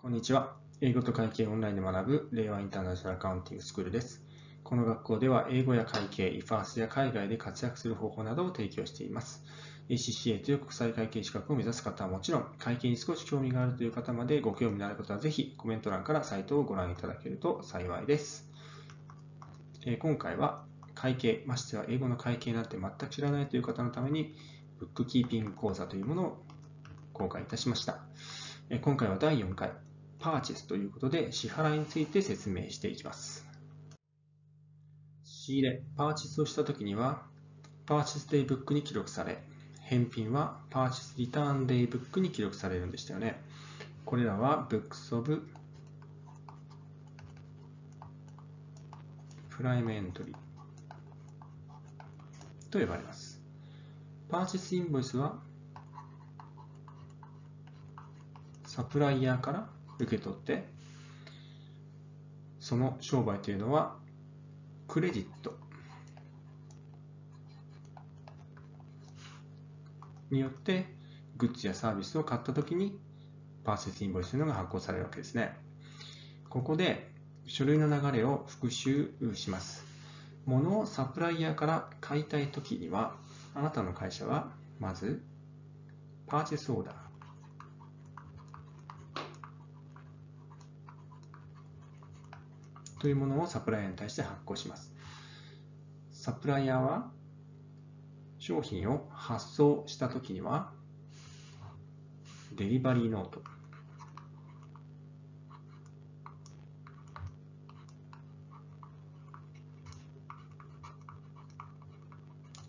こんにちは。英語と会計オンラインで学ぶ令和インターナショナルアカウンティングスクールです。この学校では英語や会計、イファースや海外で活躍する方法などを提供しています。ACCA という国際会計資格を目指す方はもちろん、会計に少し興味があるという方までご興味のある方はぜひコメント欄からサイトをご覧いただけると幸いです。え今回は会計、ましては英語の会計なんて全く知らないという方のために、ブックキーピング講座というものを公開いたしました。今回は第4回、パーチェスということで支払いについて説明していきます。仕入れ、パーチェスをしたときには、パーチェスデイブックに記録され、返品はパーチェスリターンデイブックに記録されるんでしたよね。これらは Books of プライムエントリーと呼ばれます。パーチェスインボイスはサプライヤーから受け取ってその商売というのはクレジットによってグッズやサービスを買ったときにパーセスインボイスというのが発行されるわけですね。ここで書類の流れを復習します。物をサプライヤーから買いたいときにはあなたの会社はまずパーチェスオーダーというものをサプライヤーに対して発行します。サプライヤーは商品を発送したときにはデリバリーノート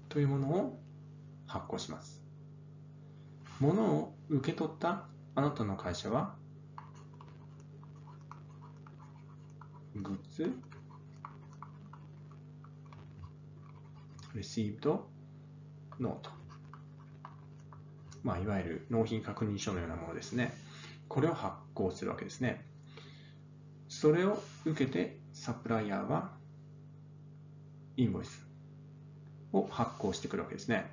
というものを発行します。物を受け取ったあなたの会社はグッズ？received ノート。まあいわゆる納品確認書のようなものですね。これを発行するわけですね。それを受けてサプライヤーはインボイスを発行してくるわけですね。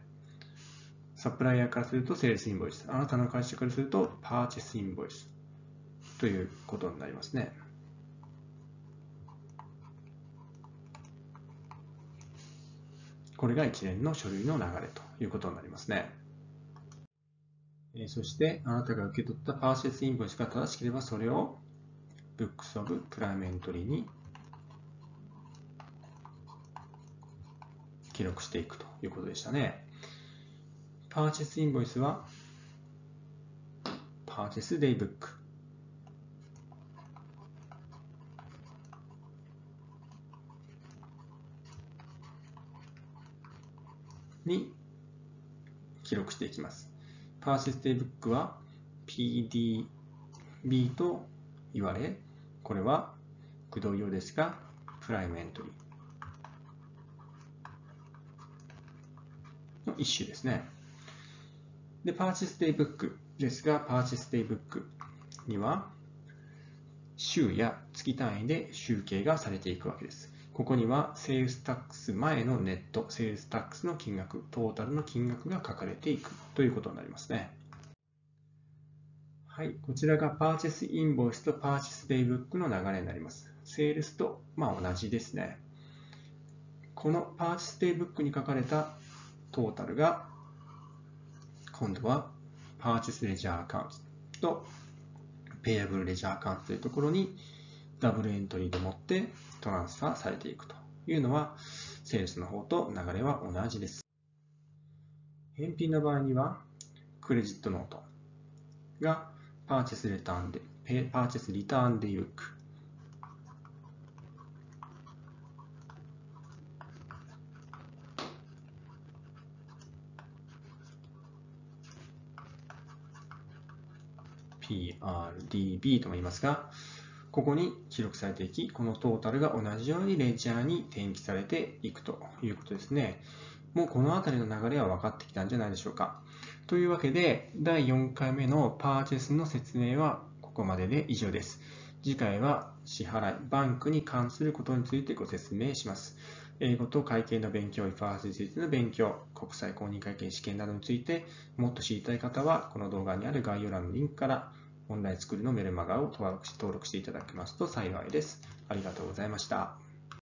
サプライヤーからするとセールスインボイス。あなたの会社からするとパーチェスインボイスということになりますね。これが一連の書類の流れということになりますね。そして、あなたが受け取ったパーシェスインボイスが正しければ、それを Books of Prime Entry に記録していくということでしたね。パーチェスインボイスは、パーチェスデイブック。に記録していきます。purchase day book は PDB と言われ、これは駆動用ですが、 prime entry の一種ですね。で、 purchase day book ですが、 purchase day book には週や月単位で集計がされていくわけです。ここには sales tax 前の net、 sales tax の金額、トータルの金額が書かれていくということになりますね。はい、こちらがパーチェスインボイスとパーチェスデイブックの流れになります。セールスと、まあ、同じですね。このパーチェスデイブックに書かれたトータルが、今度はパーチェスレジャーアカウントとペイアブルレジャーアカウントというところにダブルエントリーでもってトランスファーされていくというのは、セールスの方と流れは同じです。返品の場合には、クレジットノートがパーチェスレターンで、パーチェスリターンでゆく。PRDB とも言いますが、ここに記録されていき、このトータルが同じようにレジャーに転記されていくということですね。もうこの辺りの流れは分かってきたんじゃないでしょうか。というわけで、第4回目のパーチェスの説明はここまでで以上です。次回は支払い、バンクに関することについてご説明します。英語と会計の勉強、ファースについての勉強、国際公認会計試験などについてもっと知りたい方は、この動画にある概要欄のリンクからオンライン作りのメルマガを登録していただきますと幸いです。ありがとうございました。